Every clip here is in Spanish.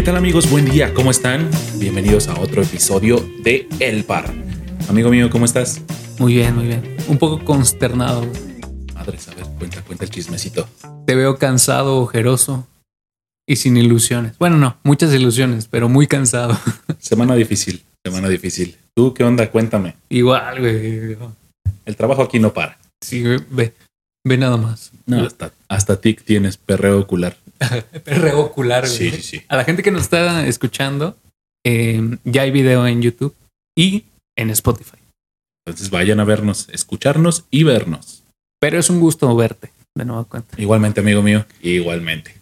¿Qué tal amigos? Buen día, ¿cómo están? Bienvenidos a otro episodio de El Bar. Amigo mío, ¿cómo estás? Muy bien, muy bien. Un poco consternado. Madre, a ver, cuenta, cuenta el chismecito. Te veo cansado, ojeroso y sin ilusiones. Bueno, no, muchas ilusiones, pero muy cansado. Semana difícil, semana difícil. ¿Tú qué onda? Cuéntame. Igual, güey. El trabajo aquí no para. Sí, ve, ve nada más. No, hasta, hasta tic tienes perreo ocular. Perreo ocular. Sí, sí, sí. A la gente que nos está escuchando, eh, ya hay video en YouTube y en Spotify. Entonces vayan a vernos, escucharnos y vernos. Pero es un gusto verte, de nueva cuenta. Igualmente, amigo mío, igualmente.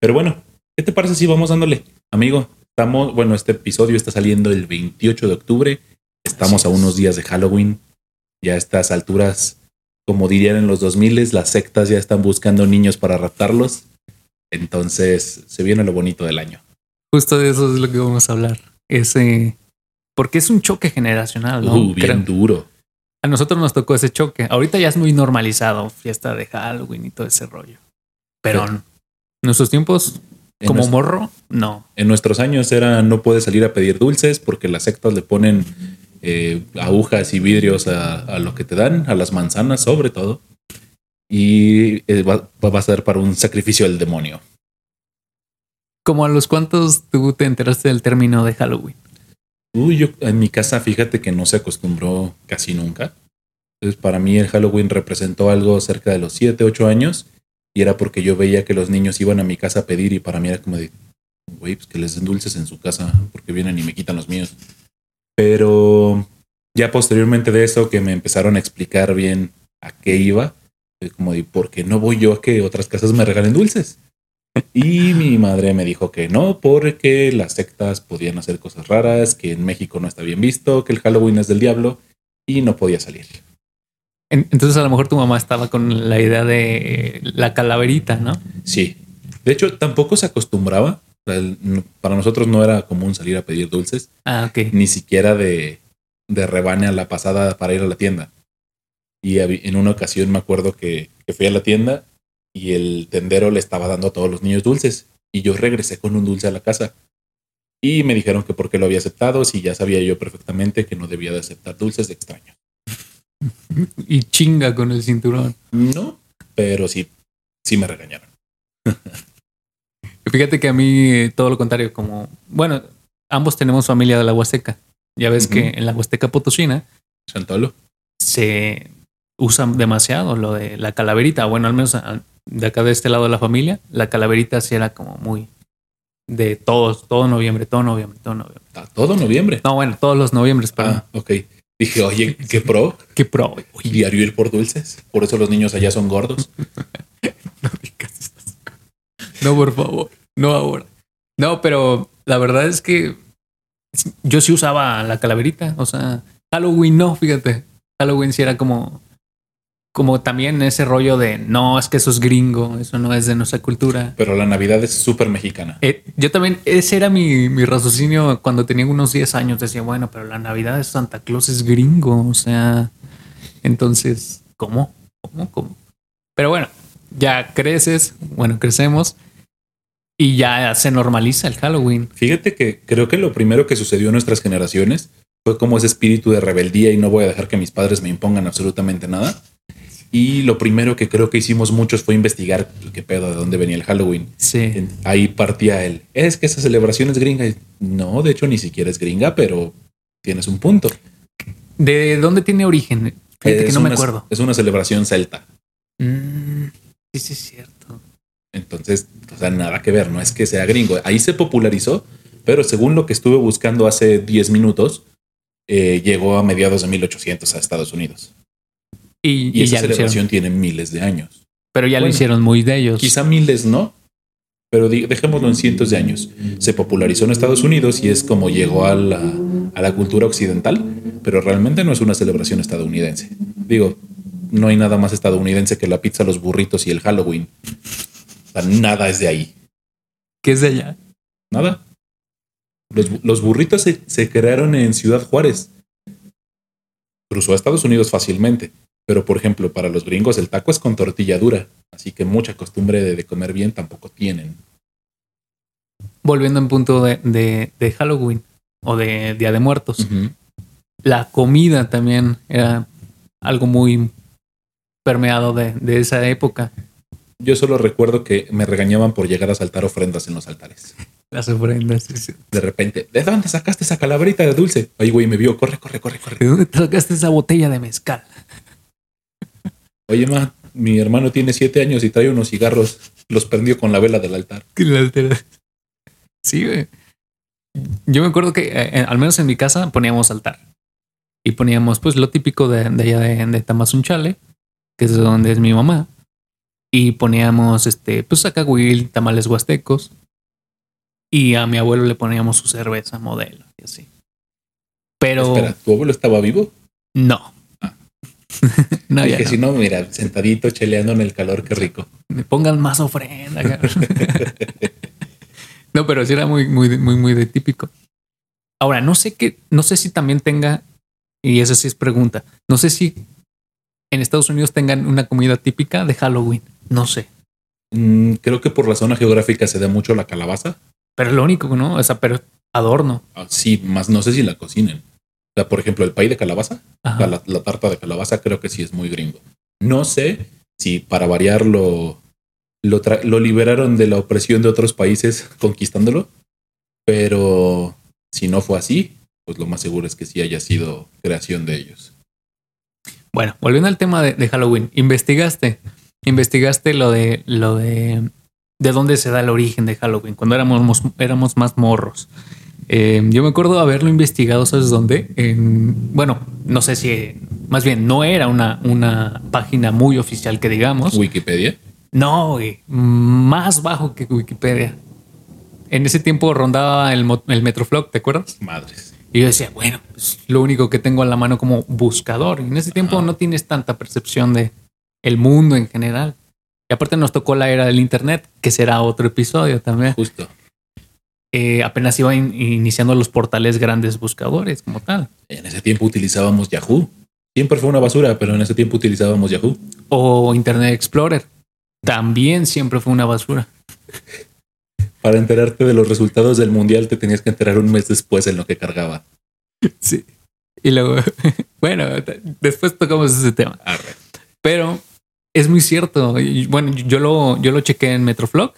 Pero bueno, ¿qué te parece si vamos dándole? Amigo, estamos, bueno, este episodio está saliendo el 28 de octubre. Estamos a unos días de Halloween. Ya a estas alturas, como dirían en los 2000, las sectas ya están buscando niños para raptarlos. Entonces, se viene lo bonito del año. Justo de eso es lo que vamos a hablar. Ese. Porque es un choque generacional, ¿no? Uh, bien Creo- duro. A nosotros nos tocó ese choque. Ahorita ya es muy normalizado, fiesta de Halloween y todo ese rollo. Pero en nuestros tiempos, En como nuestro- morro, no. En nuestros años era no puedes salir a pedir dulces porque las sectas le ponen eh, agujas y vidrios a, a lo que te dan, a las manzanas sobre todo. Y eh, va, va a ser para un sacrificio del demonio. Como a los cuantos tú te enteraste del término de Halloween. Uy, yo en mi casa fíjate que no se acostumbró casi nunca. Entonces para mí el Halloween representó algo cerca de los 7, 8 años y era porque yo veía que los niños iban a mi casa a pedir y para mí era como de, güey, pues que les den dulces en su casa porque vienen y me quitan los míos. Pero ya posteriormente de eso que me empezaron a explicar bien a qué iba, como de, ¿por qué no voy yo a que otras casas me regalen dulces? Y mi madre me dijo que no, porque las sectas podían hacer cosas raras, que en México no está bien visto, que el Halloween es del diablo y no podía salir. En- Entonces a lo mejor tu mamá estaba con la idea de la calaverita, ¿no? Sí. De hecho, tampoco se acostumbraba. Para nosotros no era común salir a pedir dulces, Ah, ok. ni siquiera de, de rebane a la pasada para ir a la tienda. Y en una ocasión me acuerdo que, que fui a la tienda y el tendero le estaba dando a todos los niños dulces. Y yo regresé con un dulce a la casa. Y me dijeron que por qué lo había aceptado, si ya sabía yo perfectamente que no debía de aceptar dulces de extraños. Y chinga con el cinturón. No, pero sí, sí me regañaron. Fíjate que a mí eh, todo lo contrario, como, bueno, ambos tenemos familia de la Huasteca. Ya ves que en la Huasteca Potosina Chantolo. se usa demasiado lo de la calaverita. Bueno, al menos a- de acá de este lado de la familia, la calaverita sí era como muy de todos, todo noviembre, todo noviembre, todo noviembre. A todo noviembre. No, bueno, todos los noviembres, pero Ah, ok. Dije, oye, qué pro. qué pro. Y diario ir por dulces. Por eso los niños allá son gordos. No digas. No, por favor. No ahora. No, pero la verdad es que yo sí usaba la calaverita. O sea, Halloween no, fíjate. Halloween sí era como, como también ese rollo de no, es que eso es gringo, eso no es de nuestra cultura. Pero la Navidad es súper mexicana. Eh, yo también, ese era mi, mi raciocinio cuando tenía unos 10 años. Decía, bueno, pero la Navidad de Santa Claus es gringo. O sea, entonces, ¿cómo? ¿Cómo? ¿Cómo? Pero bueno, ya creces, bueno, crecemos y ya se normaliza el Halloween. Fíjate que creo que lo primero que sucedió en nuestras generaciones fue como ese espíritu de rebeldía y no voy a dejar que mis padres me impongan absolutamente nada. Y lo primero que creo que hicimos muchos fue investigar qué pedo, de dónde venía el Halloween. Sí. Ahí partía él. Es que esa celebración es gringa. No, de hecho ni siquiera es gringa, pero tienes un punto. ¿De dónde tiene origen? Fíjate que Es no me una- acuerdo. Es una celebración celta. Mm, sí, sí, es cierto. Entonces, o sea, nada que ver, no es que sea gringo. Ahí se popularizó, pero según lo que estuve buscando hace 10 minutos, eh, llegó a mediados de 1800 a Estados Unidos. Y, esa ya celebración tiene miles de años. Pero ya lo hicieron muy de ellos. Quizá miles no, pero dejémoslo en cientos de años. Se popularizó en Estados Unidos y es como llegó a la, a la cultura occidental, pero realmente no es una celebración estadounidense. Digo, no hay nada más estadounidense que la pizza, los burritos y el Halloween. O sea, nada es de ahí. ¿Qué es de allá? Nada. Los, los burritos se, se crearon en Ciudad Juárez. Cruzó a Estados Unidos fácilmente. Pero, por ejemplo, para los gringos el taco es con tortilla dura. Así que mucha costumbre de, de comer bien tampoco tienen. volviendo en punto de, de, de Halloween o de Día de Muertos, la comida también era algo muy permeado de, esa época. Yo solo recuerdo que me regañaban por llegar a saltar ofrendas en los altares. Las ofrendas. sí, sí. De repente, ¿de dónde sacaste esa calaverita de dulce? Ay, güey, me vio, corre, corre, corre, corre. ¿De dónde te sacaste esa botella de mezcal? Oye, ma, mi hermano tiene siete años y trae unos cigarros. Los prendió con la vela del altar. Sí, güey. Yo me acuerdo que, eh, eh, al menos en mi casa, poníamos altar. Y poníamos, pues, lo típico de, de allá de, de Tamazunchale, que es donde es mi mamá. Y poníamos, este, pues, sacahuil, tamales huastecos. Y a mi abuelo le poníamos su cerveza modelo y así. Pero Espera, ¿tu abuelo estaba vivo? no. no, no. si no, mira, sentadito, cheleando en el calor, qué rico. Me pongan más ofrenda. no, pero sí era muy, muy, muy, muy de típico. Ahora, no sé qué, no sé si también tenga, y esa sí es pregunta, no sé si en Estados Unidos tengan una comida típica de Halloween. No sé. Mm, creo que por la zona geográfica se da mucho la calabaza. Pero lo único, ¿no? O sea, pero adorno. Ah, sí, más no sé si la cocinen. Por ejemplo, el pay de calabaza, la, la tarta de calabaza, creo que sí es muy gringo. No sé si para variarlo lo, lo liberaron de la opresión de otros países conquistándolo, pero si no fue así, pues lo más seguro es que sí haya sido creación de ellos. Bueno, volviendo al tema de, de Halloween, investigaste, investigaste lo de lo de de dónde se da el origen de Halloween cuando éramos mos- éramos más morros. Eh, yo me acuerdo haberlo investigado, ¿sabes dónde? En, bueno, no sé si, más bien, no era una, una página muy oficial que digamos. Wikipedia. No, güey, más bajo que Wikipedia. En ese tiempo rondaba el, el Metroflog, ¿te acuerdas? Madres. Y yo decía, bueno, pues lo único que tengo a la mano como buscador. Y en ese tiempo Ajá. no tienes tanta percepción de el mundo en general. Y aparte nos tocó la era del Internet, que será otro episodio también. Justo. Eh, apenas iba in- iniciando los portales grandes buscadores como tal. En ese tiempo utilizábamos Yahoo. Siempre fue una basura, pero en ese tiempo utilizábamos Yahoo. O Internet Explorer. También siempre fue una basura. Para enterarte de los resultados del mundial, te tenías que enterar un mes después en lo que cargaba. Sí. Y luego, bueno, después tocamos ese tema. Arre. Pero es muy cierto. Bueno, yo lo, yo lo chequé en Metroflog.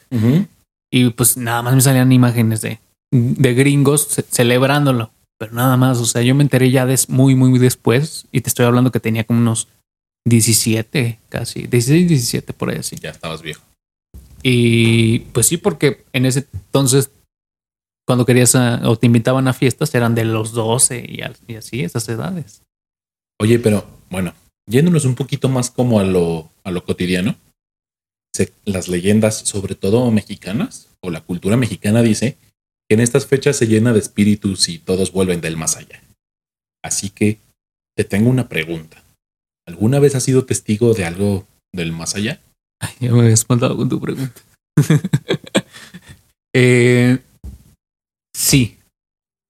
Y pues nada más me salían imágenes de, de gringos ce- celebrándolo. Pero nada más, o sea, yo me enteré ya des- muy, muy después y te estoy hablando que tenía como unos 17, casi, 16, 17 por ahí así. Ya estabas viejo. Y pues sí, porque en ese entonces, cuando querías a- o te invitaban a fiestas, eran de los 12 y, y así, esas edades. Oye, pero bueno, yéndonos un poquito más como a lo, a lo cotidiano, se- las leyendas, sobre todo mexicanas, o la cultura mexicana dice que en estas fechas se llena de espíritus y todos vuelven del más allá. Así que te tengo una pregunta. ¿Alguna vez has sido testigo de algo del más allá? Ay, ya me había espantado con tu pregunta. Eh, sí,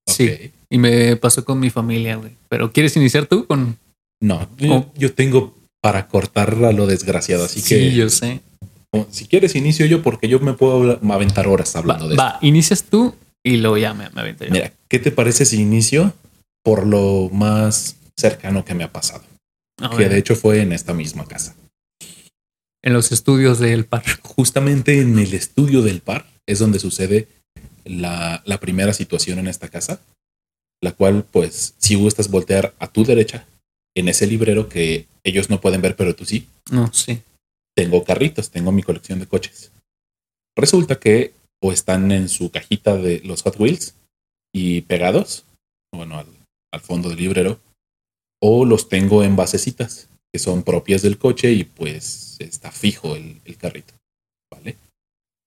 sí. Y me pasó con mi familia, güey. Pero ¿quieres iniciar tú con...? No, yo, yo tengo para cortar a lo desgraciado, así sí, que yo sé. Si quieres inicio yo porque yo me puedo aventar horas Va, hablando de va, inicias tú y luego ya me, me aviento yo. Mira, ¿qué te parece si inicio por lo más cercano que me ha pasado? Que de hecho fue en esta misma casa. en los estudios del par. Justamente en el estudio del par es donde sucede la, la primera situación en esta casa, la cual, pues, si gustas voltear a tu derecha, en ese librero que ellos no pueden ver, pero tú sí, No, sí. Tengo carritos, tengo mi colección de coches. Resulta que o están en su cajita de los Hot Wheels y pegados, bueno, al, fondo del librero, o los tengo en basecitas que son propias del coche y pues está fijo el, el carrito, ¿vale?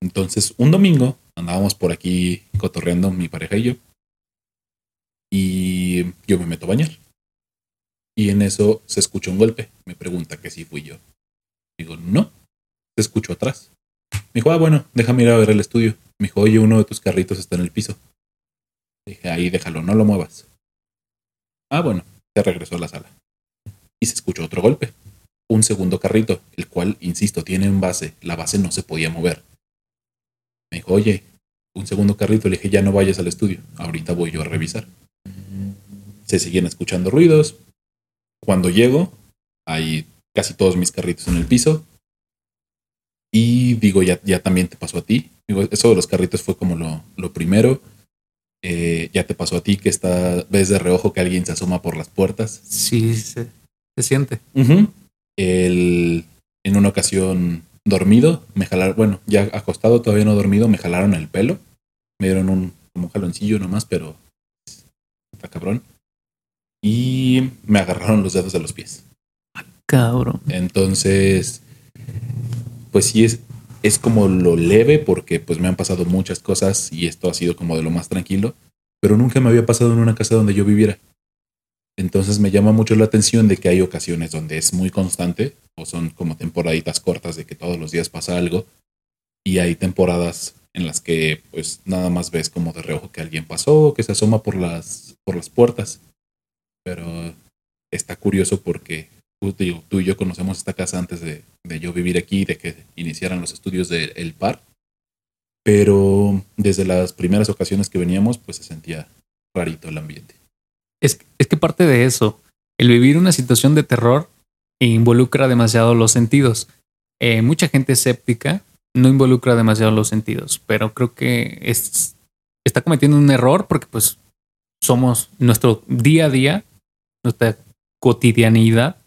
Entonces, un domingo andábamos por aquí cotorreando mi pareja y yo, y yo me meto a bañar. Y en eso se escucha un golpe. Me pregunta que si fui yo. Digo, no, te escucho atrás. Me dijo, ah, bueno, déjame ir a ver el estudio. Me dijo, oye, uno de tus carritos está en el piso. Dije, ahí déjalo, no lo muevas. Ah, bueno, se regresó a la sala. Y se escuchó otro golpe. Un segundo carrito, el cual, insisto, tiene un base. La base no se podía mover. Me dijo, oye, un segundo carrito, le dije, ya no vayas al estudio, ahorita voy yo a revisar. Se siguen escuchando ruidos. Cuando llego, hay casi todos mis carritos en el piso. Y digo, ya, ya también te pasó a ti. Digo, eso de los carritos fue como lo, lo primero. Eh, ya te pasó a ti que está, ves de reojo que alguien se asoma por las puertas. Sí, se, se siente. El, en una ocasión dormido, me jalaron, bueno, ya acostado, todavía no dormido, me jalaron el pelo. Me dieron un como jaloncillo nomás, pero está cabrón. Y me agarraron los dedos de los pies. Cabrón. Entonces, pues sí es, es como lo leve porque pues me han pasado muchas cosas y esto ha sido como de lo más tranquilo, pero nunca me había pasado en una casa donde yo viviera. Entonces me llama mucho la atención de que hay ocasiones donde es muy constante o son como temporaditas cortas de que todos los días pasa algo y hay temporadas en las que pues nada más ves como de reojo que alguien pasó, que se asoma por las por las puertas. Pero está curioso porque digo, tú y yo conocemos esta casa antes de, de yo vivir aquí, de que iniciaran los estudios del el par. Pero desde las primeras ocasiones que veníamos, pues se sentía rarito el ambiente. Es, es que parte de eso, el vivir una situación de terror involucra demasiado los sentidos. Eh, mucha gente escéptica no involucra demasiado los sentidos, pero creo que es, está cometiendo un error porque pues somos nuestro día a día, nuestra cotidianidad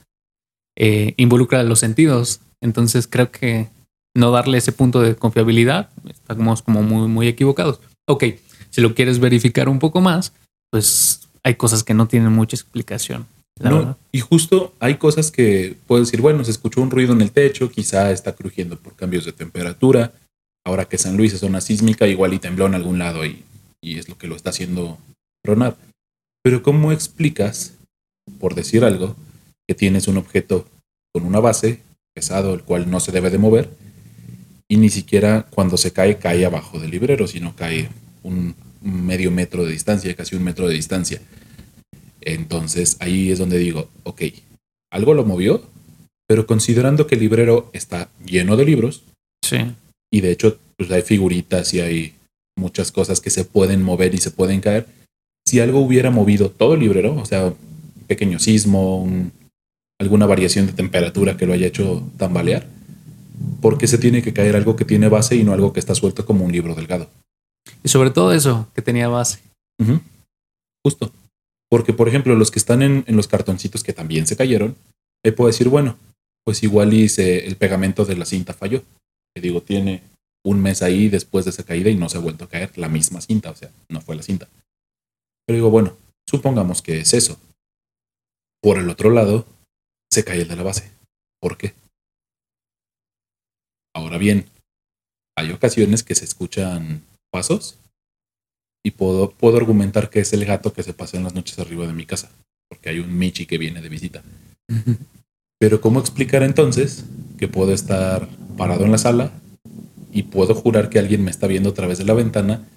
eh, involucra los sentidos. Entonces creo que no darle ese punto de confiabilidad, estamos como muy, muy equivocados. Ok, si lo quieres verificar un poco más, pues hay cosas que no tienen mucha explicación. No, y justo hay cosas que puedo decir, bueno, se escuchó un ruido en el techo, quizá está crujiendo por cambios de temperatura. Ahora que San Luis es zona sísmica, igual y tembló en algún lado y, y es lo que lo está haciendo tronar. Pero ¿cómo explicas, por decir algo, que tienes un objeto con una base pesado, el cual no se debe de mover, y ni siquiera cuando se cae cae abajo del librero, sino cae un medio metro de distancia, casi un metro de distancia. Entonces ahí es donde digo, ok, algo lo movió, pero considerando que el librero está lleno de libros, sí. y de hecho pues hay figuritas y hay muchas cosas que se pueden mover y se pueden caer, si algo hubiera movido todo el librero, o sea, un pequeño sismo, un, alguna variación de temperatura que lo haya hecho tambalear. porque se tiene que caer algo que tiene base y no algo que está suelto como un libro delgado? Y sobre todo eso, que tenía base. Justo. Porque, por ejemplo, los que están en, los cartoncitos que también se cayeron, ahí puedo decir, bueno, pues igual hice el pegamento de la cinta falló. Que digo, tiene un mes ahí después de esa caída y no se ha vuelto a caer la misma cinta, o sea, no fue la cinta. Pero digo, bueno, supongamos que es eso. Por el otro lado, se cae el de la base. ¿Por qué? Ahora bien, hay ocasiones que se escuchan pasos y puedo, puedo argumentar que es el gato que se pasa en las noches arriba de mi casa, porque hay un Michi que viene de visita. Pero ¿cómo explicar entonces que puedo estar parado en la sala y puedo jurar que alguien me está viendo a través de la ventana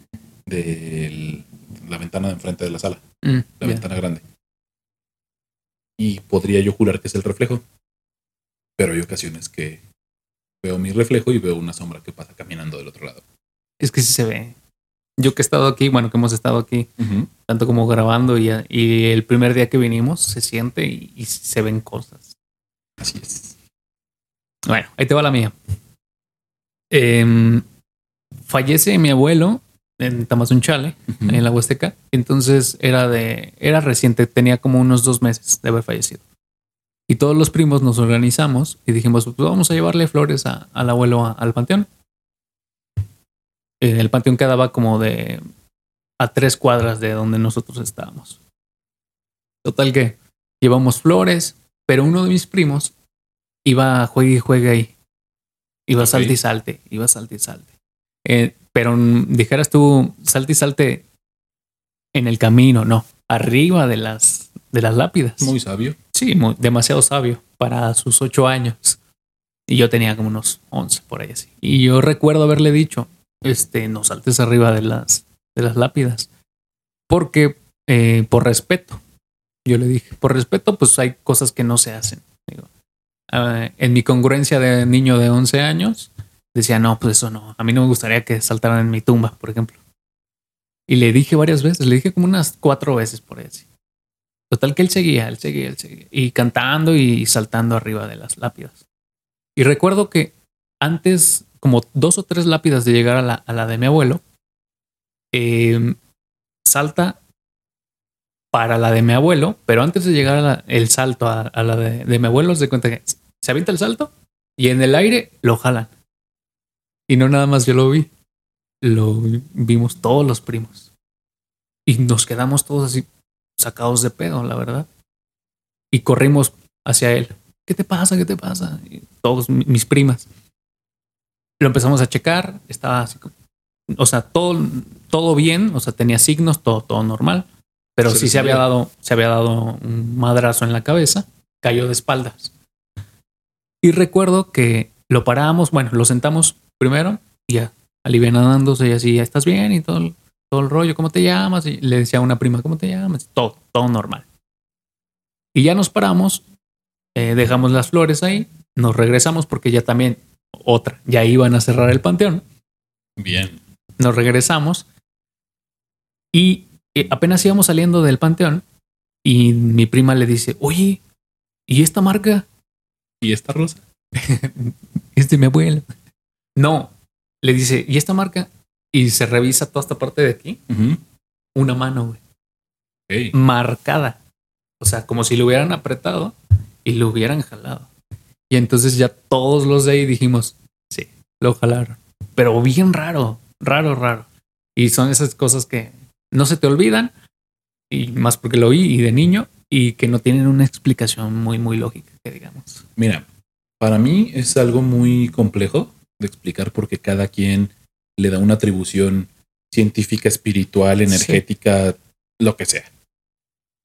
de la ventana de enfrente de la sala, Mm, la ventana grande? Y podría yo jurar que es el reflejo. Pero hay ocasiones que veo mi reflejo y veo una sombra que pasa caminando del otro lado. Es que sí se ve. Yo que he estado aquí, bueno, que hemos estado aquí, tanto como grabando y, y el primer día que vinimos, se siente y, y se ven cosas. Así es. Bueno, ahí te va la mía. Em, fallece mi abuelo en Tamazunchale, Ujú. en la Huasteca. Entonces era de, era reciente, tenía como unos dos meses de haber fallecido. Y todos los primos nos organizamos y dijimos, pues vamos a llevarle flores a- al abuelo a- al panteón. Eh, El panteón quedaba como de a tres cuadras de donde nosotros estábamos. Total que llevamos flores, pero uno de mis primos iba a juegue y juegue ahí. Iba Ok. salte y salte, iba salte y salte. Eh, pero dijeras tú, salte y salte en el camino, no, arriba de las, de las lápidas. Muy sabio. Sí, muy- demasiado sabio para sus ocho años. Y yo tenía como unos once por ahí así. Y yo recuerdo haberle dicho, este, no saltes arriba de las, de las lápidas. Porque, eh, por respeto, yo le dije, por respeto, pues hay cosas que no se hacen. Digo, ah, en mi congruencia de niño de 11 años, decía, no, pues eso no. A mí no me gustaría que saltaran en mi tumba, por ejemplo. Y le dije varias veces, le dije como unas cuatro veces por él. Total que él seguía, él seguía, él seguía. Y cantando y saltando arriba de las lápidas. Y recuerdo que antes, como dos o tres lápidas de llegar a la, a la de mi abuelo, eh, salta para la de mi abuelo, pero antes de llegar a la- el salto a, a la de, de mi abuelo, se cuenta que se avienta el salto y en el aire lo jalan. Y no nada más yo lo vi, lo vimos todos los primos. Y nos quedamos todos así sacados de pedo, la verdad. Y corrimos hacia él. ¿Qué te pasa? ¿Qué te pasa? Y todos mi- mis primas. Lo empezamos a checar, estaba así como- o sea, todo, todo bien, o sea, tenía signos, todo, todo normal, pero Se sí se había dado, se había dado un madrazo en la cabeza, cayó de espaldas. Y recuerdo que lo paramos, bueno, lo sentamos primero y ya, alivianándose y así, ya estás bien y todo, el- todo el rollo, ¿cómo te llamas? Y le decía a una prima, ¿cómo te llamas? Todo, todo normal. Y ya nos paramos, eh, dejamos las flores ahí, nos regresamos porque ya también, otra, ya iban a cerrar el panteón Bien. nos regresamos y eh, apenas íbamos saliendo del panteón y mi prima le dice, oye, ¿y esta marca? ¿Y esta rosa? Es de mi abuelo. No, le dice, ¿y esta marca? Y se revisa toda esta parte de aquí, una mano, güey, marcada. O sea, como si lo hubieran apretado y lo hubieran jalado. Y entonces ya todos los de ahí dijimos, sí, lo jalaron. Pero bien raro, raro, raro. Y son esas cosas que no se te olvidan, y más porque lo vi y de niño, y que no tienen una explicación muy, muy lógica, que digamos. Mira, para mí es algo muy complejo de explicar porque cada quien le da una atribución científica, espiritual, Sí. energética, lo que sea.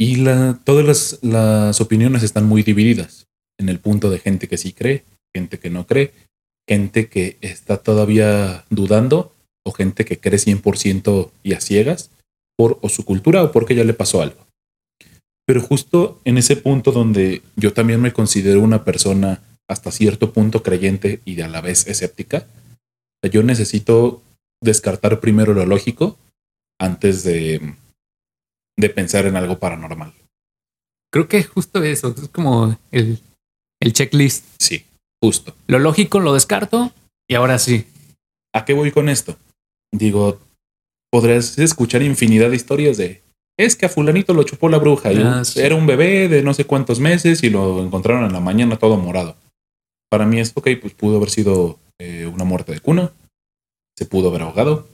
Y la, todas las, las opiniones están muy divididas en el punto de gente que sí cree, gente que no cree, gente que está todavía dudando o gente que cree 100% y a ciegas por o su cultura o porque ya le pasó algo. Pero justo en ese punto donde yo también me considero una persona hasta cierto punto creyente y a la vez escéptica, yo necesito descartar primero lo lógico antes de, de pensar en algo paranormal. Creo que justo eso, es como el, el checklist. Sí, justo. Lo lógico lo descarto y ahora sí. ¿A qué voy con esto? Digo, podrás escuchar infinidad de historias de es que a fulanito lo chupó la bruja y Ah, sí. era un bebé de no sé cuántos meses y lo encontraron en la mañana todo morado. Para mí es ok, pues pudo haber sido eh, una muerte de cuna, se pudo haber ahogado.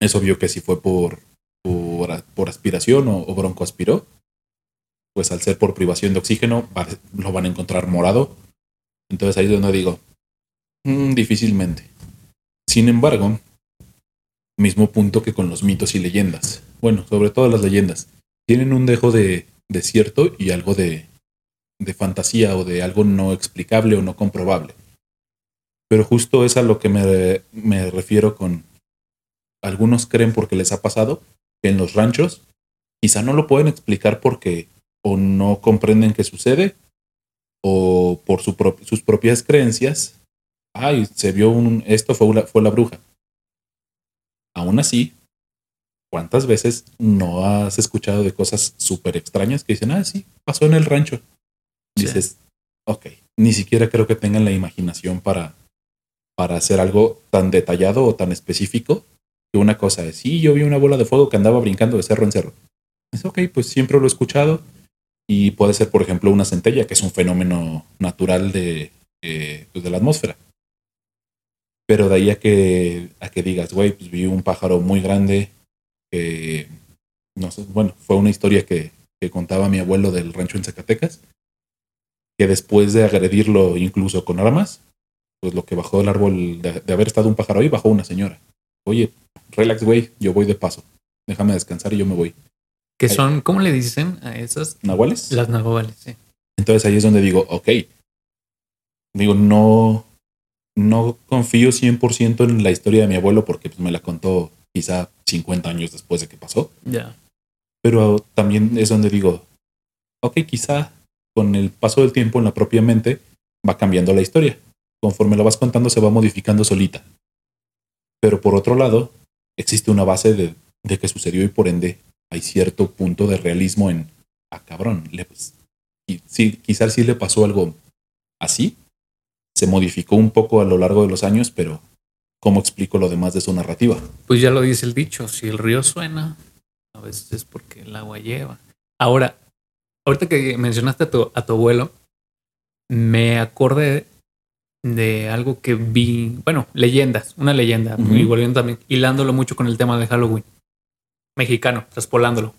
Es obvio que si fue por, por, por aspiración o, o broncoaspiró, pues al ser por privación de oxígeno lo van a encontrar morado. Entonces ahí es donde digo, "Mm, difícilmente. Sin embargo, mismo punto que con los mitos y leyendas. Bueno, sobre todo las leyendas. Tienen un dejo de, de cierto y algo de, de fantasía o de algo no explicable o no comprobable. Pero justo es a lo que me, me refiero con algunos creen porque les ha pasado que en los ranchos quizá no lo pueden explicar porque o no comprenden qué sucede o por sus propias creencias. Ay, se vio un, esto fue fue la bruja. Aún así, ¿cuántas veces no has escuchado de cosas súper extrañas que dicen, ah, sí, pasó en el rancho? Dices, ok, ni siquiera creo que tengan la imaginación para, para hacer algo tan detallado o tan específico que una cosa es, sí, yo vi una bola de fuego que andaba brincando de cerro en cerro. Es ok, pues siempre lo he escuchado y puede ser, por ejemplo, una centella, que es un fenómeno natural de, eh, pues, de la atmósfera. Pero de ahí a que, a que digas, güey, pues vi un pájaro muy grande que, no sé, bueno, fue una historia que, que contaba mi abuelo del rancho en Zacatecas, que después de agredirlo incluso con armas, pues lo que bajó del árbol, de, de haber estado un pájaro ahí, bajó una señora. Oye, relax, güey, yo voy de paso. Déjame descansar y yo me voy. Que son, ¿cómo le dicen a esas? ¿Nahuales? Las nahuales, sí. Entonces ahí es donde digo, ok. Digo, no, no confío 100% en la historia de mi abuelo porque pues, me la contó quizá 50 años después de que pasó. Ya. Pero también es donde digo, ok, quizá con el paso del tiempo en la propia mente va cambiando la historia. Conforme la vas contando se va modificando solita. Pero por otro lado, existe una base de de que sucedió y por ende hay cierto punto de realismo en, ah, cabrón, le, pues, y sí, quizás sí le pasó algo así. Se modificó un poco a lo largo de los años, pero ¿cómo explico lo demás de su narrativa? Pues ya lo dice el dicho, si el río suena, a veces es porque el agua lleva. Ahora, ahorita que mencionaste a tu, a tu abuelo, me acordé de algo que vi, bueno, leyendas, una leyenda, Ujú. y volviendo también, hilándolo mucho con el tema de Halloween, mexicano, traspolándolo.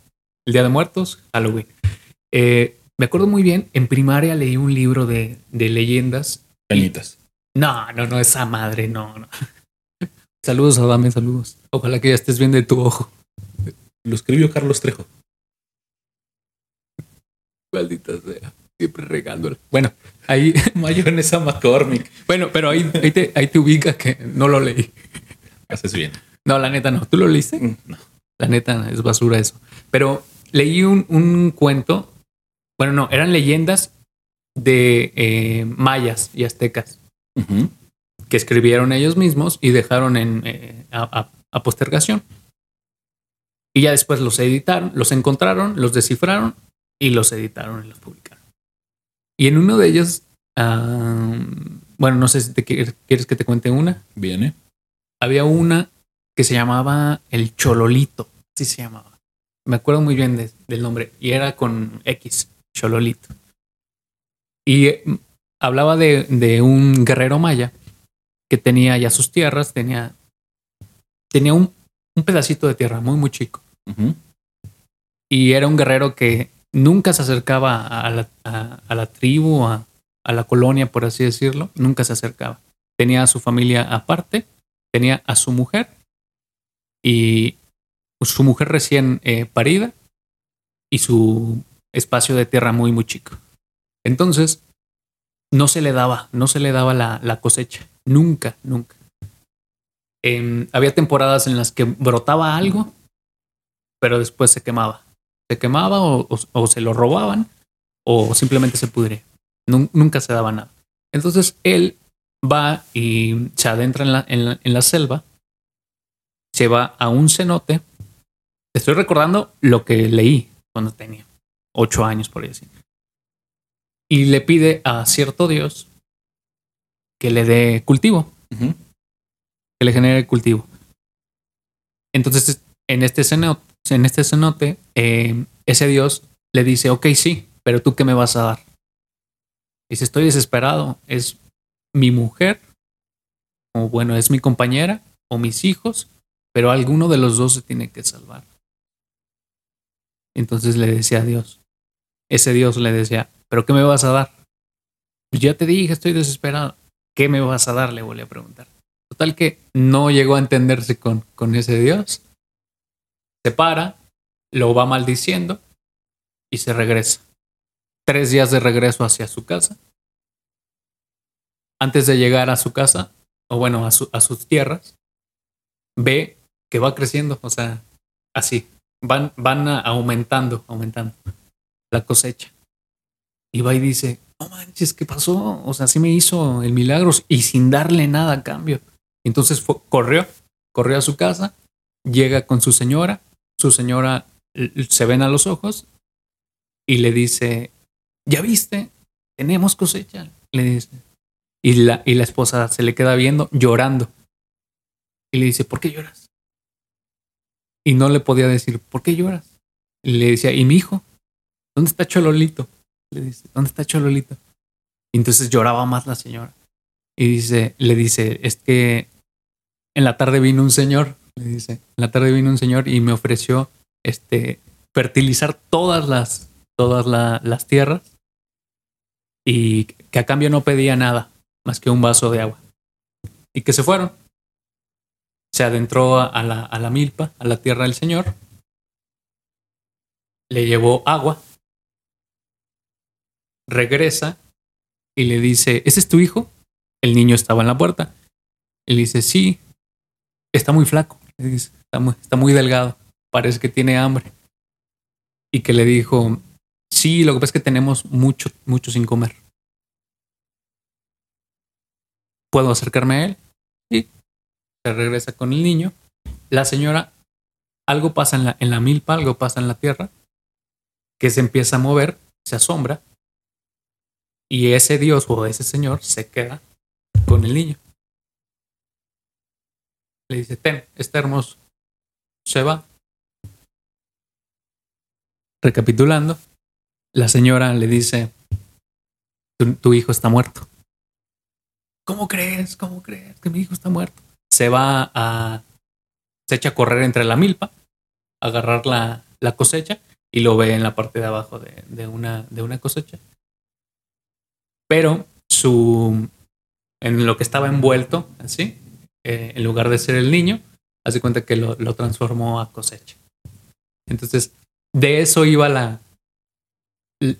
El Día de Muertos, Halloween. Eh, me acuerdo muy bien, en primaria leí un libro de, de leyendas. Cañitas. No, no, no, esa madre, no, no. Saludos, Adame, saludos. Ojalá que ya estés bien de tu ojo. Lo escribió Carlos Trejo. Maldita sea. Siempre regándola. Bueno, ahí, Mayonesa McCormick. bueno, pero ahí, ahí, te, ahí te ubica que no lo leí. Haces bien. No, la neta no. ¿Tú lo leíste? Mm, No. La neta es basura eso. Pero leí un, un cuento. Bueno, no, eran leyendas de eh, mayas y aztecas que escribieron ellos mismos y dejaron en eh, a, a- a postergación. Y ya después los editaron, los encontraron, los descifraron y los editaron y los publicaron. Y en uno de ellos, bueno, no sé si te quieres, quieres que te cuente una. Viene. Había una que se llamaba El Chololito, así se llamaba. Me acuerdo muy bien de- del nombre y era con X, Chololito. Y eh, hablaba de, de un guerrero maya que tenía ya sus tierras, tenía, tenía un, un pedacito de tierra muy, muy chico. Y era un guerrero que nunca se acercaba a la, a- la tribu, a, a la colonia, por así decirlo. Nunca se acercaba. Tenía a su familia aparte, tenía a su mujer y su mujer recién eh, parida y su espacio de tierra muy, muy chico. Entonces, no se le daba, no se le daba la, la cosecha. Nunca, nunca. Em, había temporadas en las que brotaba algo, pero después se quemaba. Se quemaba o, o- o se lo robaban o simplemente se pudría. Nun- nunca se daba nada. Entonces él va y se adentra en la, en la- en la selva, se va a un cenote. Estoy recordando lo que leí cuando tenía ocho años, por así. Y le pide a cierto Dios que le dé cultivo que le genere cultivo. Entonces, en este cenote, en este cenote eh, ese Dios le dice, ok, sí, pero tú qué me vas a dar? Dice, estoy desesperado, es mi mujer, o bueno, es mi compañera, o mis hijos, pero alguno de los dos se tiene que salvar. Entonces le decía a Dios, ese Dios le decía, pero ¿qué me vas a dar? Pues ya te dije, estoy desesperado. ¿Qué me vas a dar? Le volví a preguntar. Total que no llegó a entenderse con, con ese Dios. Se para, lo va maldiciendo y se regresa. Tres días de regreso hacia su casa. Antes de llegar a su casa, o bueno, a, su- a sus tierras, ve que va creciendo, o sea, así. Van, van aumentando, aumentando la cosecha. Y va y dice, no manches, ¿qué pasó? O sea, sí me hizo el milagro y sin darle nada a cambio. Entonces corrió, corrió a su casa, llega con su señora, su señora l- se ven a los ojos y le dice, ¿ya viste? Tenemos cosecha, le dice. Y la, y la esposa se le queda viendo, llorando. Y le dice, ¿por qué lloras? Y no le podía decir, ¿por qué lloras? Le decía, ¿y mi hijo? ¿Dónde está Chololito? Le dice, ¿dónde está Chololito? Y entonces lloraba más la señora. Y dice, le dice, es que en la tarde vino un señor, le dice, en la tarde vino un señor y me ofreció este fertilizar todas las, todas la- las tierras y que a cambio no pedía nada más que un vaso de agua. Y que se fueron. Se adentró a, la, a la milpa, a la tierra del señor. Le llevó agua. Regresa y le dice, ¿ese es tu hijo? El niño estaba en la puerta. Le dice, sí, está muy flaco. Está muy, está muy delgado. Parece que tiene hambre. Y que le dijo, sí, lo que pasa es que tenemos mucho, mucho sin comer. ¿Puedo acercarme a él? Y se regresa con el niño. La señora algo pasa en la, en la milpa, algo pasa en la tierra, que se empieza a mover, se asombra, y ese Dios o ese Señor se queda con el niño. Le dice, ten, está hermoso. Se va. Recapitulando, la señora le dice, tu, hijo está muerto. ¿Cómo crees? ¿Cómo crees que mi hijo está muerto? Se va a... Se echa a correr entre la milpa, a agarrar la, la cosecha y lo ve en la parte de abajo de, de, una, de una cosecha. Pero su... En lo que estaba envuelto, así, eh, en lugar de ser el niño, hace cuenta que lo, lo transformó a cosecha. Entonces, de eso iba la,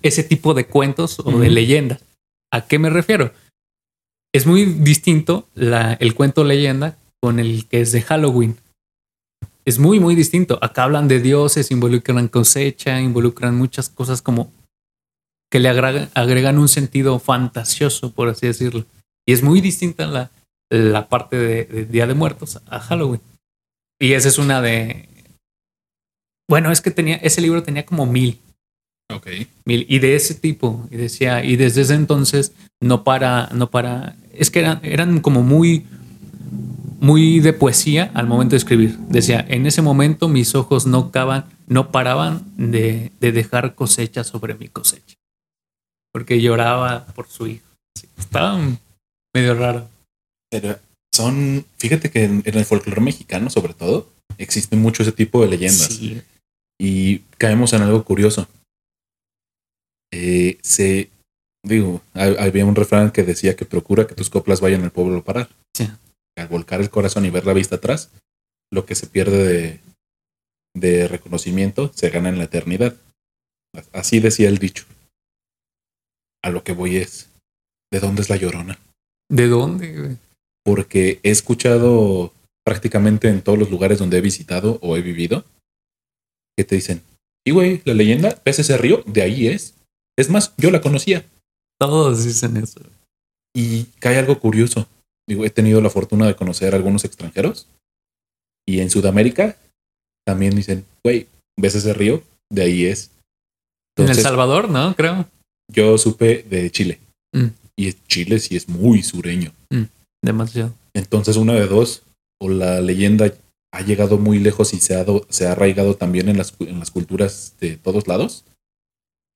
ese tipo de cuentos o de leyendas. ¿A qué me refiero? Es muy distinto la, el cuento leyenda con el que es de Halloween. Es muy, muy distinto. Acá hablan de dioses, involucran cosecha, involucran muchas cosas como que le agregan, agregan un sentido fantasioso, por así decirlo. Y es muy distinta la, la parte de, de Día de Muertos a Halloween. Y esa es una de... Bueno, es que tenía, ese libro tenía como mil. Ok. mil. Y de ese tipo y decía y desde ese entonces no para no para es que eran eran como muy muy de poesía al momento de escribir. Decía en ese momento mis ojos no caban no paraban de, de dejar cosecha sobre mi cosecha porque lloraba por su hijo. Sí, estaba medio raro Pero son, fíjate que en, en el folclore mexicano, sobre todo, existe mucho ese tipo de leyendas. Sí. Y caemos en algo curioso. Eh, se, digo, ha- había un refrán que decía que procura que tus coplas vayan al pueblo a parar. Sí. Al volcar el corazón y ver la vista atrás, lo que se pierde de, de reconocimiento se gana en la eternidad. Así decía el dicho. A lo que voy es, ¿de dónde es la llorona? de dónde güey? Porque he escuchado prácticamente en todos los lugares donde he visitado o he vivido que te dicen, y güey, la leyenda, ¿ves ese río? De ahí es. Es más, yo la conocía. todos dicen eso Y cae algo curioso. Digo, he tenido la fortuna de conocer a algunos extranjeros. Y en Sudamérica también dicen, güey, ¿ves ese río? De ahí es. en El Entonces, Salvador no creo yo supe de Chile. Mm. Y Chile sí es muy sureño. Demasiado Entonces, una de dos, o la leyenda ha llegado muy lejos y se ha, do- se ha arraigado también en las, en las culturas de todos lados,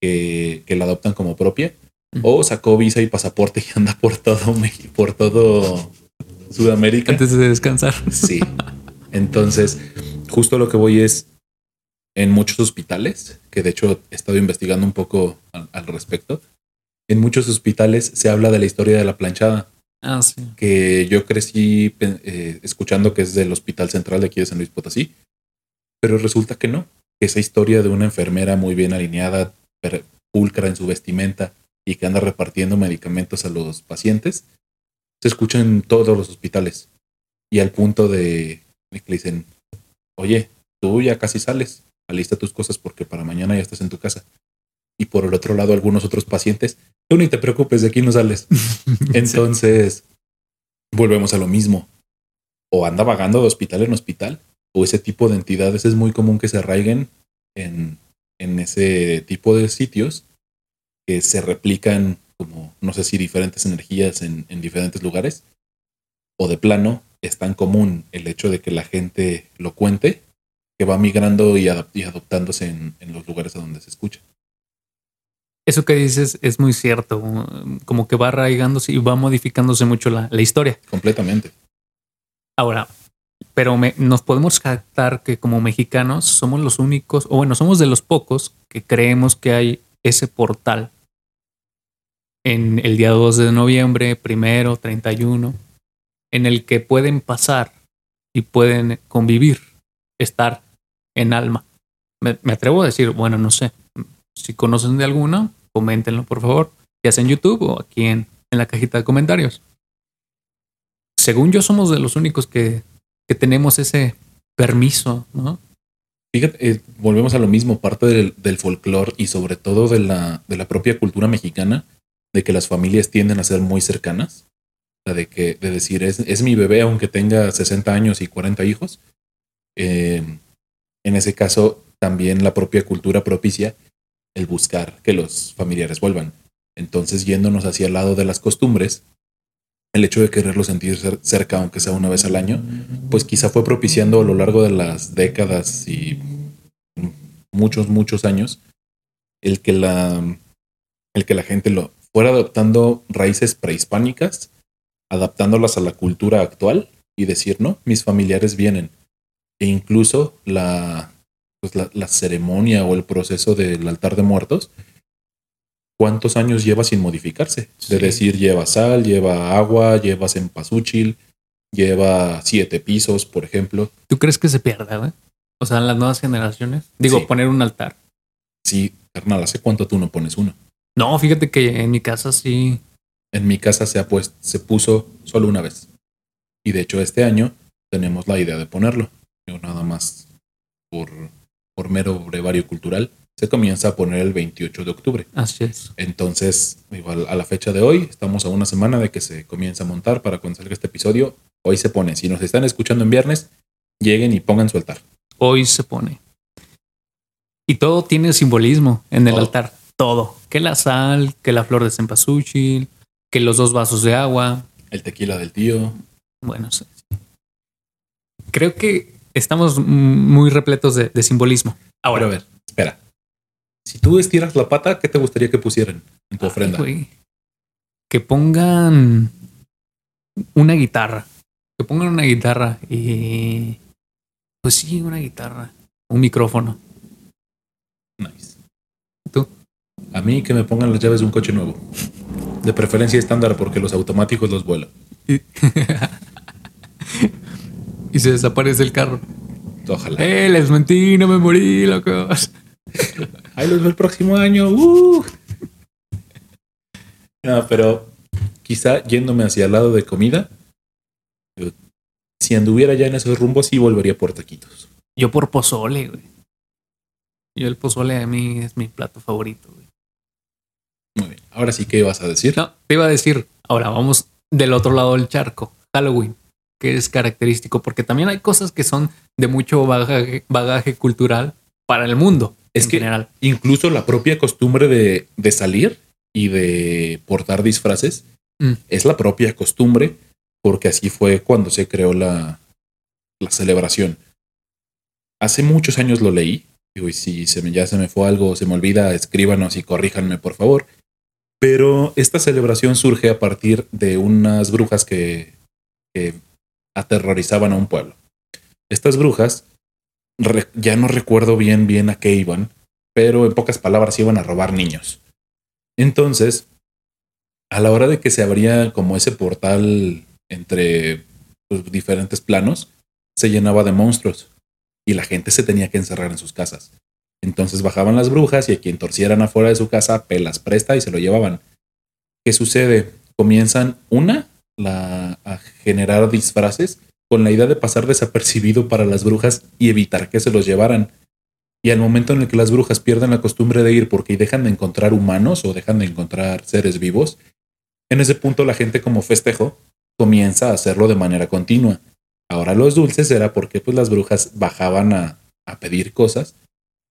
que, que la adoptan como propia, o sacó visa y pasaporte y anda por todo México, por todo Sudamérica. antes de descansar Sí. Entonces, justo lo que voy es en muchos hospitales, que de hecho he estado investigando un poco al- al respecto. En muchos hospitales se habla de la historia de la planchada, ah que yo crecí eh, escuchando que es del Hospital Central de aquí de San Luis Potosí, pero resulta que no, esa historia de una enfermera muy bien alineada, pulcra en su vestimenta y que anda repartiendo medicamentos a los pacientes, se escucha en todos los hospitales y al punto de que le dicen, oye, tú ya casi sales, alista tus cosas porque para mañana ya estás en tu casa. Y por el otro lado, algunos otros pacientes, tú ni te preocupes, de aquí no sales. Entonces, volvemos a lo mismo. O anda vagando de hospital en hospital, o ese tipo de entidades es muy común que se arraiguen en, en ese tipo de sitios que se replican como, no sé si diferentes energías en, en diferentes lugares, o de plano es tan común el hecho de que la gente lo cuente que va migrando y adoptándose en, en los lugares a donde se escucha. Eso que dices es muy cierto, como que va arraigándose y va modificándose mucho la, la historia. Completamente. Ahora, pero me- nos podemos captar que como mexicanos somos los únicos, o bueno, somos de los pocos que creemos que hay ese portal en el día 2 de noviembre, primero, 31, en el que pueden pasar y pueden convivir, estar en alma. Me, me atrevo a decir, bueno, no sé, si conocen de alguno, coméntenlo por favor, ya sea en YouTube o aquí en, en la cajita de comentarios. Según yo, somos de los únicos que, que tenemos ese permiso, ¿no? Fíjate, eh, volvemos a lo mismo, parte del, del folclore y sobre todo de la, de la propia cultura mexicana, de que las familias tienden a ser muy cercanas, sea, de que de decir es, es mi bebé aunque tenga 60 años y 40 hijos. Eh, en ese caso también la propia cultura propicia el buscar que los familiares vuelvan. Entonces, yéndonos hacia el lado de las costumbres, el hecho de quererlo sentir cerca, aunque sea una vez al año, pues quizá fue propiciando a lo largo de las décadas y muchos, muchos años, el que la, el que la gente lo fuera adoptando raíces prehispánicas, adaptándolas a la cultura actual y decir, no, mis familiares vienen. E incluso la, pues la, la ceremonia o el proceso del altar de muertos, ¿cuántos años lleva sin modificarse? De decir, lleva sal, lleva agua, lleva cempasúchil, lleva siete pisos, por ejemplo. ¿Tú crees que se pierda, güey? O sea, en las nuevas generaciones. Digo, Sí. poner un altar. Sí, carnal, ¿hace cuánto tú no pones uno? No, fíjate que en mi casa sí. En mi casa se, ha puesto, se puso solo una vez. Y de hecho este año tenemos la idea de ponerlo. Yo nada más por, por mero brevario cultural se comienza a poner el 28 de octubre. Así es. Entonces, igual a la fecha de hoy, estamos a una semana de que se comienza a montar para cuando salga este episodio. Hoy se pone. Si nos están escuchando en viernes, lleguen y pongan su altar. Hoy se pone. Y todo tiene simbolismo en el Todo. altar. Todo. Que la sal, que la flor de cempasúchil, que los dos vasos de agua. El tequila del tío. Bueno, sí. creo que estamos muy repletos de, de simbolismo. Ahora, Pero a ver, espera. Si tú estiras la pata, ¿qué te gustaría que pusieran en tu ofrenda? que pongan una guitarra. Que pongan una guitarra y. Pues sí, una guitarra. Un micrófono. Nice. ¿Tú? A mí que me pongan las llaves de un coche nuevo. De preferencia estándar porque los automáticos los vuelo. y se desaparece el carro. Ojalá. ¡Eh, les mentí! ¡No me morí, locos! Ahí los veo el próximo año. ¡Uh! No, pero quizá yéndome hacia el lado de comida, yo- si anduviera ya en esos rumbos, sí volvería por taquitos. Yo por pozole, güey. Yo el pozole a mí es mi plato favorito, güey. Muy bien. Ahora sí, ¿qué ibas a decir? No, te iba a decir, ahora vamos del otro lado del charco, Halloween, que es característico, porque también hay cosas que son de mucho bagaje, bagaje cultural para el mundo Es en que- general. Incluso la propia costumbre de, de salir y de portar disfraces Mm. es la propia costumbre, porque así fue cuando se creó la, la celebración. Hace muchos años lo leí, y si se me, ya se me fue algo, se me olvida, escríbanos y corríjanme, por favor. Pero esta celebración surge a partir de unas brujas que, que aterrorizaban a un pueblo. Estas brujas, ya no recuerdo bien bien a qué iban, pero en pocas palabras iban a robar niños. Entonces, a la hora de que se abría como ese portal entre pues, diferentes planos, se llenaba de monstruos y la gente se tenía que encerrar en sus casas. Entonces bajaban las brujas y a quien torcieran afuera de su casa, pelas presta y se lo llevaban. ¿Qué sucede? Comienzan una la, a generar disfraces con la idea de pasar desapercibido para las brujas y evitar que se los llevaran. Y al momento en el que las brujas pierden la costumbre de ir porque dejan de encontrar humanos o dejan de encontrar seres vivos, en ese punto la gente como festejo comienza a hacerlo de manera continua. Ahora los dulces era porque pues las brujas bajaban a, a pedir cosas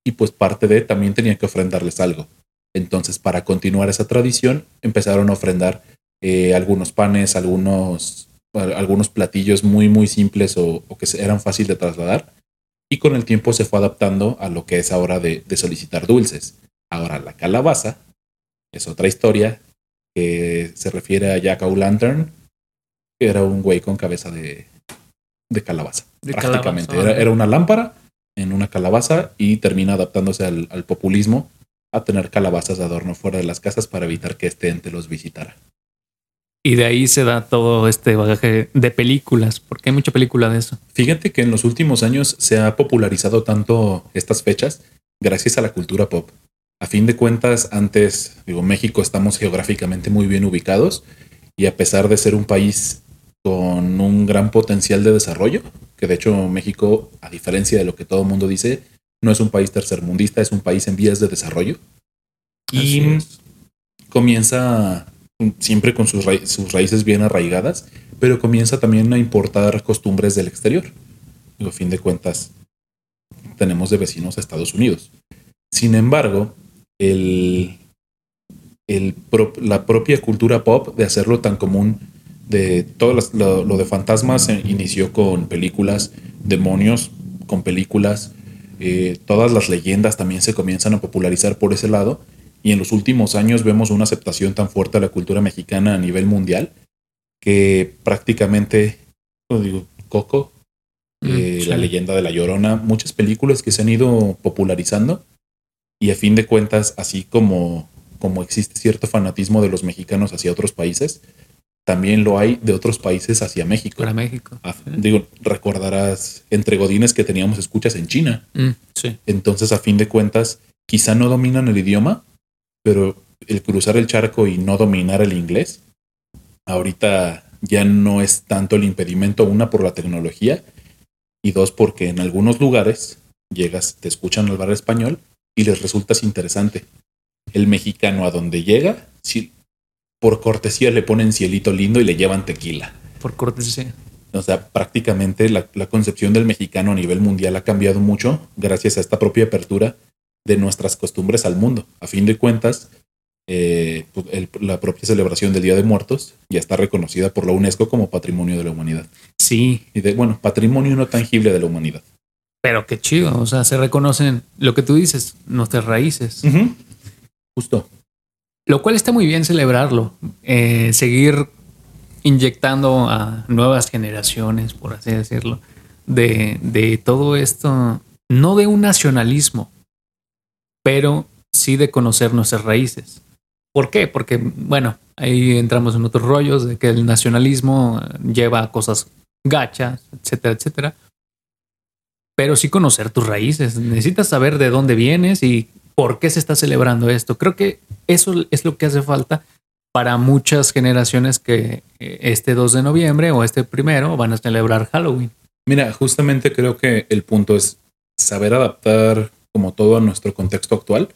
y pues parte de también tenían que ofrendarles algo. Entonces para continuar esa tradición empezaron a ofrendar eh, algunos panes, algunos, algunos platillos muy muy simples o, o que eran fácil de trasladar y con el tiempo se fue adaptando a lo que es ahora de, de solicitar dulces. Ahora la calabaza es otra historia que se refiere a Jack O'Lantern, que era un güey con cabeza de, de calabaza. De prácticamente. calabaza, era, era una lámpara en una calabaza y termina adaptándose al, al populismo a tener calabazas de adorno fuera de las casas para evitar que este ente los visitara. Y de ahí se da todo este bagaje de películas, porque hay mucha película de eso. Fíjate que en los últimos años se ha popularizado tanto estas fechas gracias a la cultura pop. A fin de cuentas, antes, digo, México estamos geográficamente muy bien ubicados y a pesar de ser un país con un gran potencial de desarrollo, que de hecho México, a diferencia de lo que todo el mundo dice, no es un país tercermundista, es un país en vías de desarrollo. Así Y es. comienza siempre con sus, sus raíces bien arraigadas, pero comienza también a importar costumbres del exterior. A fin de cuentas, tenemos de vecinos a Estados Unidos. Sin embargo, la propia cultura pop de hacerlo tan común, de todo lo, lo, de fantasmas inició con películas, demonios con películas, eh, todas las leyendas también se comienzan a popularizar por ese lado y en los últimos años vemos una aceptación tan fuerte a la cultura mexicana a nivel mundial que prácticamente, lo digo, Coco, mm, eh, la leyenda de la Llorona, muchas películas que se han ido popularizando y a fin de cuentas, así como, como existe cierto fanatismo de los mexicanos hacia otros países, también lo hay de otros países hacia México. Para México. Ah, digo, recordarás entre godines que teníamos escuchas en China. Mm, sí. Entonces, a fin de cuentas, quizá no dominan el idioma, pero el cruzar el charco y no dominar el inglés, ahorita ya no es tanto el impedimento, una por la tecnología y dos porque en algunos lugares llegas, te escuchan hablar español y les resultas interesante. El mexicano a donde llega, si por cortesía le ponen cielito lindo y le llevan tequila. Por cortesía. O sea, prácticamente la, concepción del mexicano a nivel mundial ha cambiado mucho gracias a esta propia apertura de nuestras costumbres al mundo. A fin de cuentas, eh, pues, la propia celebración del Día de Muertos ya está reconocida por la UNESCO como Patrimonio de la Humanidad. Sí. Y de, bueno, patrimonio no tangible de la humanidad. Pero qué chido, o sea, se reconocen lo que tú dices, nuestras raíces. Justo. Lo cual está muy bien celebrarlo, eh, seguir inyectando a nuevas generaciones, por así decirlo, de, de todo esto, no de un nacionalismo, pero sí de conocer nuestras raíces. ¿Por qué? Porque, bueno, ahí entramos en otros rollos de que el nacionalismo lleva cosas gachas, etcétera, etcétera. Pero sí conocer tus raíces. Necesitas saber de dónde vienes y por qué se está celebrando esto. Creo que eso es lo que hace falta para muchas generaciones que eh, este 2 de noviembre o este primero van a celebrar Halloween. Mira, justamente creo que el punto es saber adaptar como todo a nuestro contexto actual,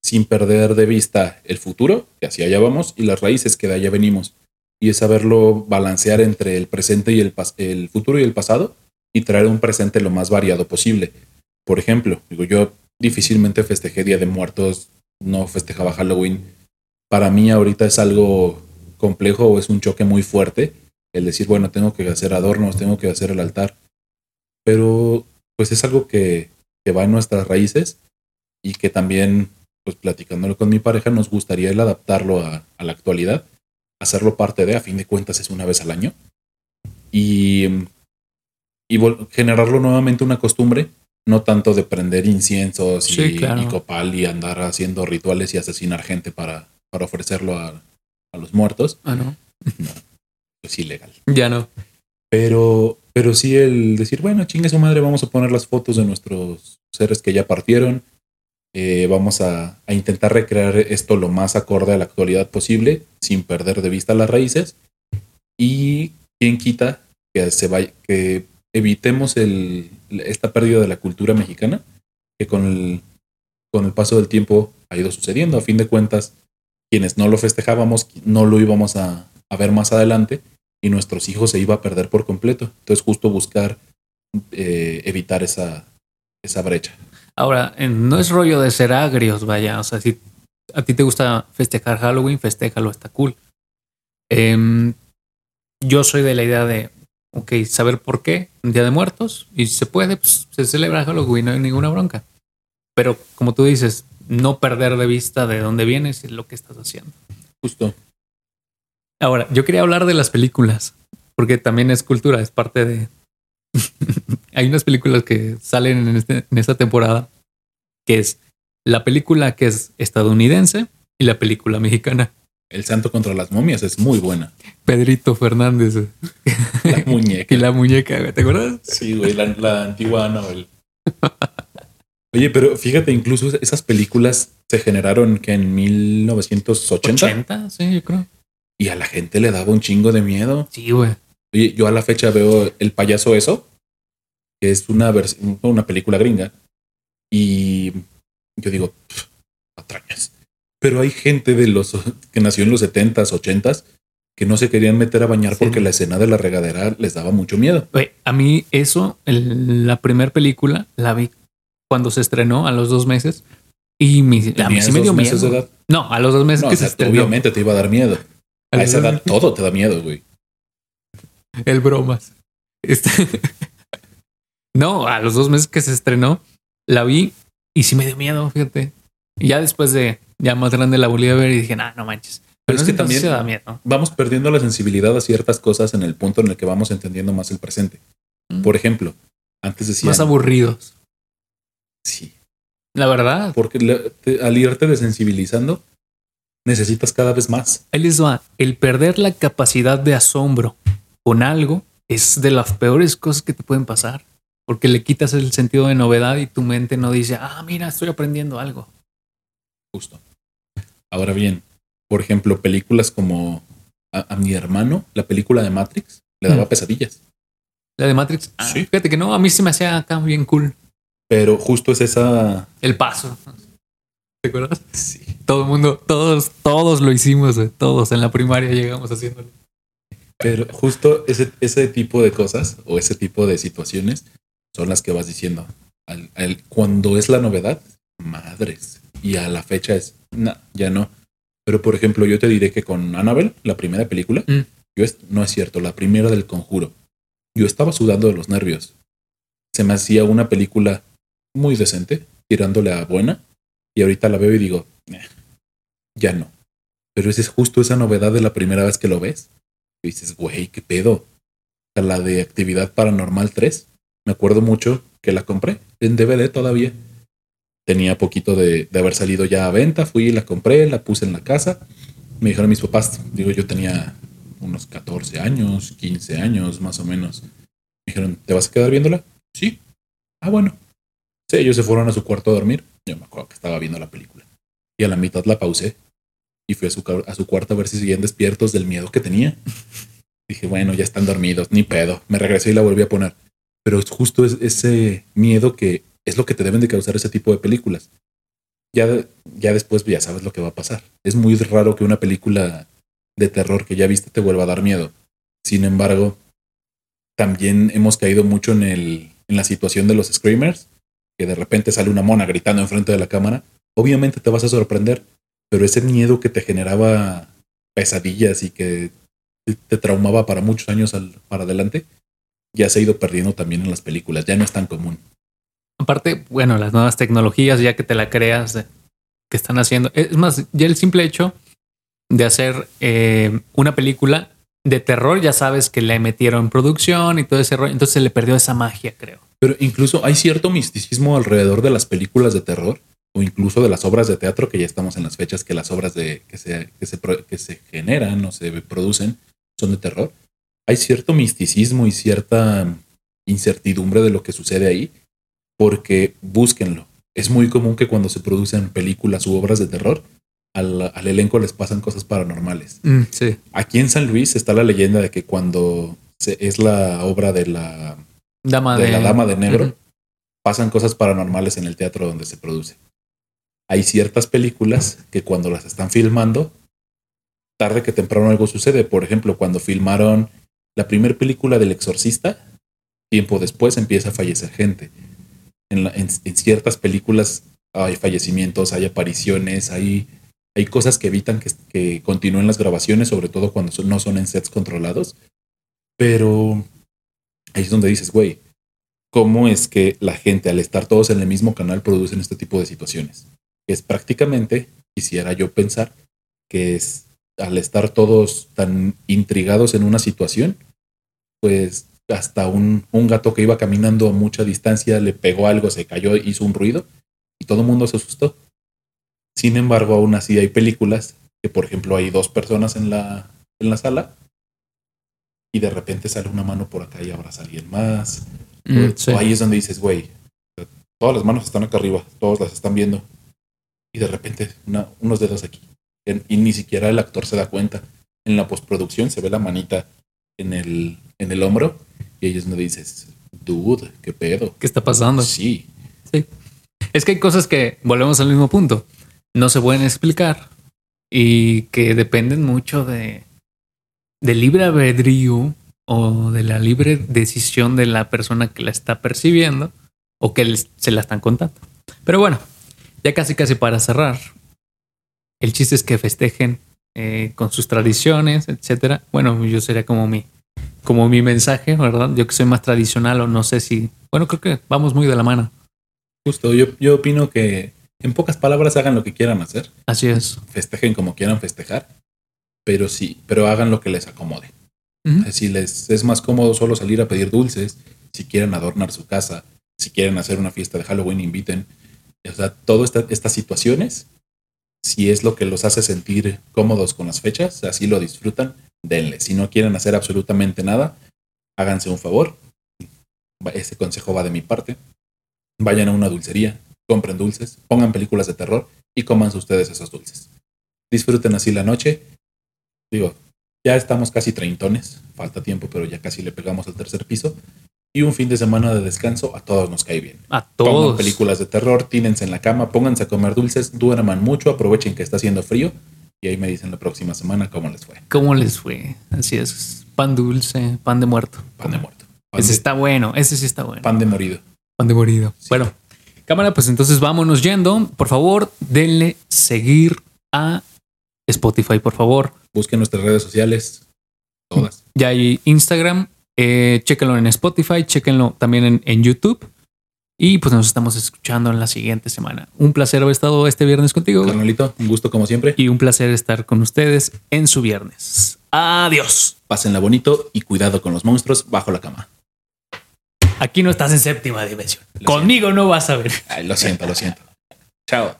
sin perder de vista el futuro, que hacia allá vamos, y las raíces que de allá venimos. Y es saberlo balancear entre el presente y el, futuro y el pasado y traer un presente lo más variado posible. Por ejemplo, digo, yo difícilmente festejé Día de Muertos, no festejaba Halloween. Para mí ahorita es algo complejo es un choque muy fuerte el decir, bueno, tengo que hacer adornos, tengo que hacer el altar. Pero pues es algo que, que va en nuestras raíces y que también, pues platicándolo con mi pareja, nos gustaría el adaptarlo a, a la actualidad, hacerlo parte de, a fin de cuentas es una vez al año, y, y generarlo nuevamente una costumbre no tanto de prender inciensos y, copal y andar haciendo rituales y asesinar gente para, para ofrecerlo a, los muertos. Ah, no. No, es ilegal. Ya no. Pero, pero sí el decir, bueno, chingue su madre, vamos a poner las fotos de nuestros seres que ya partieron. Eh, vamos a, a, intentar recrear esto lo más acorde a la actualidad posible, sin perder de vista las raíces. Y quien quita que se vaya, que evitemos el, esta pérdida de la cultura mexicana que con el, con el paso del tiempo ha ido sucediendo. A fin de cuentas, quienes no lo festejábamos no lo íbamos a, ver más adelante y nuestros hijos se iba a perder por completo. Entonces, justo buscar eh, evitar esa, esa brecha. Ahora, no es rollo de ser agrios, vaya. O sea, si a ti te gusta festejar Halloween, festéjalo, está cool. Em, yo soy de la idea de ok, saber por qué, un Día de Muertos, y si se puede, pues se celebra Halloween, no hay ninguna bronca. Pero como tú dices, no perder de vista de dónde vienes y lo que estás haciendo. Justo. Ahora, yo quería hablar de las películas, porque también es cultura, es parte de... hay unas películas que salen en, este, en esta temporada, que es la película que es estadounidense y la película mexicana. El Santo contra las momias es muy buena. Pedrito Fernández. La muñeca. y la muñeca, ¿te acuerdas? Sí, güey, la, antigua Anabel. Oye, pero fíjate, incluso esas películas se generaron que en 1980. 80, sí, yo creo. Y a la gente le daba un chingo de miedo. Sí, güey. Oye, yo a la fecha veo El payaso eso, que es una, una película gringa. Y yo digo, patrañas. Pero hay gente de los que nació en los 70s, 80s que no se querían meter a bañar porque la escena de la regadera les daba mucho miedo. a mí eso, la primera película, la vi cuando se estrenó a los dos meses. Y mi, a mí ¿Tenías sí me dio miedo. No, a los dos meses No, que o sea, se estrenó. obviamente te iba a dar miedo. A esa edad todo te da miedo, güey. El bromas. Este- no, a los dos meses que se estrenó, la vi y sí me dio miedo, fíjate. Y ya después de ya más grande la volví a ver y dije, nah, no manches. Pero, es es que también da miedo. Vamos perdiendo la sensibilidad a ciertas cosas en el punto en el que vamos entendiendo más el presente. Mm. Por ejemplo, antes decían... Más aburridos. Sí, La verdad, porque al irte desensibilizando, necesitas cada vez más. ahí les va. El perder la capacidad de asombro con algo es de las peores cosas que te pueden pasar. Porque le quitas el sentido de novedad y tu mente no dice, ah, mira, estoy aprendiendo algo. Justo. Ahora bien, por ejemplo, películas como a, a mi hermano, la película de Matrix, le daba Mm. pesadillas. La de Matrix, ah, Sí. fíjate que no, a mí se me hacía acá bien cool. Pero justo es esa... El paso. ¿Te acuerdas? Sí. Todo el mundo, todos, todos lo hicimos, güey. todos en la primaria llegamos haciéndolo. Pero justo ese, ese tipo de cosas o ese tipo de situaciones son las que vas diciendo. Al- al- cuando es la novedad, madres. Y a la fecha es, no, ya no. Pero por ejemplo, yo te diré que con Annabelle, la primera película, Mm. yo es- no es cierto, la primera del conjuro. Yo estaba sudando de los nervios. Se me hacía una película muy decente, tirándole a buena. Y ahorita la veo y digo, "Eh, ya no. Pero esa es justo esa novedad de la primera vez que lo ves. Y dices, güey, qué pedo. Sea, la de Actividad Paranormal 3, me acuerdo mucho que la compré en DVD todavía. Tenía poquito de, de haber salido ya a venta, fui, la compré, la puse en la casa. Me dijeron mis papás, digo, yo tenía unos 14 años, 15 años más o menos. Me dijeron, ¿te vas a quedar viéndola? Sí. Ah, bueno. Sí, ellos se fueron a su cuarto a dormir. Yo me acuerdo que estaba viendo la película. Y a la mitad la pausé y fui a su, a su cuarto a ver si seguían despiertos del miedo que tenía. Dije, bueno, ya están dormidos, ni pedo. Me regresé y la volví a poner. Pero es justo es- ese miedo que es lo que te deben de causar ese tipo de películas. Ya, ya después ya sabes lo que va a pasar. Es muy raro que una película de terror que ya viste te vuelva a dar miedo. Sin embargo, también hemos caído mucho en, el, en la situación de los screamers, que de repente sale una mona gritando enfrente de la cámara. Obviamente te vas a sorprender, pero ese miedo que te generaba pesadillas y que te- traumaba para muchos años al- para adelante, ya se ha ido perdiendo también en las películas, ya no es tan común. Aparte, bueno, las nuevas tecnologías, ya que te la creas, de- que están haciendo. Es más, ya el simple hecho de hacer eh, una película de terror, ya sabes que le metieron producción y todo ese rollo. Entonces se le perdió esa magia, creo. Pero incluso hay cierto misticismo alrededor de las películas de terror o incluso de las obras de teatro, que ya estamos en las fechas que las obras de, que, se, que, se, que se generan o se producen son de terror. Hay cierto misticismo y cierta incertidumbre de lo que sucede ahí, porque búsquenlo. Es muy común que cuando se producen películas u obras de terror, al, al elenco les pasan cosas paranormales. sí. Aquí en San Luis está la leyenda de que cuando se- es la obra de la Dama de de, la Dama de Negro, pasan cosas paranormales en el teatro donde se produce. Hay ciertas películas que cuando las están filmando, tarde que temprano algo sucede. Por ejemplo, cuando filmaron la primera película del Exorcista, tiempo después empieza a fallecer gente. En, la- en- en ciertas películas hay fallecimientos, hay apariciones, hay, hay cosas que evitan que, que continúen las grabaciones, sobre todo cuando son- no son en sets controlados. Pero ahí es donde dices, güey, ¿cómo es que la gente al estar todos en el mismo canal producen este tipo de situaciones? Es prácticamente, quisiera yo pensar, que es al estar todos tan intrigados en una situación, pues hasta un, un gato que iba caminando a mucha distancia le pegó algo, se cayó, hizo un ruido y todo el mundo se asustó. Sin embargo, aún así hay películas que, por ejemplo, hay dos personas en la, en la sala y de repente sale una mano por acá y abraza a alguien más. Mm, O- sí. o ahí es donde dices, güey, todas las manos están acá arriba, todos las están viendo. Y de repente una- unos dedos aquí. En- y ni siquiera el actor se da cuenta. En la postproducción se ve la manita en el, en el hombro y es donde dices, dude, qué pedo. ¿Qué está pasando? Sí, Es que hay cosas que volvemos al mismo punto. No se pueden explicar y que dependen mucho de del libre albedrío o de la libre decisión de la persona que la está percibiendo o que se la están contando. Pero bueno, ya casi casi para cerrar, el chiste es que festejen eh, con sus tradiciones, etcétera. Bueno, yo sería como mi, como mi mensaje, ¿verdad? Yo que soy más tradicional o no sé si, bueno, creo que vamos muy de la mano. Justo, yo, yo opino que en pocas palabras hagan lo que quieran hacer, Así es. festejen como quieran festejar, pero sí, pero hagan lo que les acomode. Ujú. Si les es más cómodo solo salir a pedir dulces, si quieren adornar su casa, si quieren hacer una fiesta de Halloween, inviten. O sea, todas esta- estas situaciones, si es lo que los hace sentir cómodos con las fechas, así lo disfrutan, denle. Si no quieren hacer absolutamente nada, háganse un favor. Ese consejo va de mi parte. Vayan a una dulcería, compren dulces, pongan películas de terror y coman ustedes esos dulces. Disfruten así la noche. Digo, ya estamos casi treintones, falta tiempo, pero ya casi le pegamos al tercer piso. Y un fin de semana de descanso a todos nos cae bien. A Pongan todos. películas de terror, tínense en la cama, pónganse a comer dulces, duerman mucho, aprovechen que está haciendo frío y ahí me dicen la próxima semana cómo les fue. ¿Cómo les fue? Así es. Pan dulce, pan de muerto. Pan de muerto. Pan, Ese de, está bueno, ese sí está bueno. pan de morido. Pan de morido. Sí. Bueno, cámara, pues entonces vámonos yendo. Por favor, denle seguir a Spotify, por favor. Busquen nuestras redes sociales, todas. Ya hay Instagram, eh, chéquenlo en Spotify, chéquenlo también en, en YouTube. Y pues nos estamos escuchando en la siguiente semana. Un placer haber estado este viernes contigo. Carnalito, un gusto como siempre. Y un placer estar con ustedes en su viernes. Adiós. Pásenla bonito y cuidado con los monstruos bajo la cama. Aquí no estás en séptima dimensión. Lo Conmigo no vas a ver. Ay, lo siento, lo siento. Chao.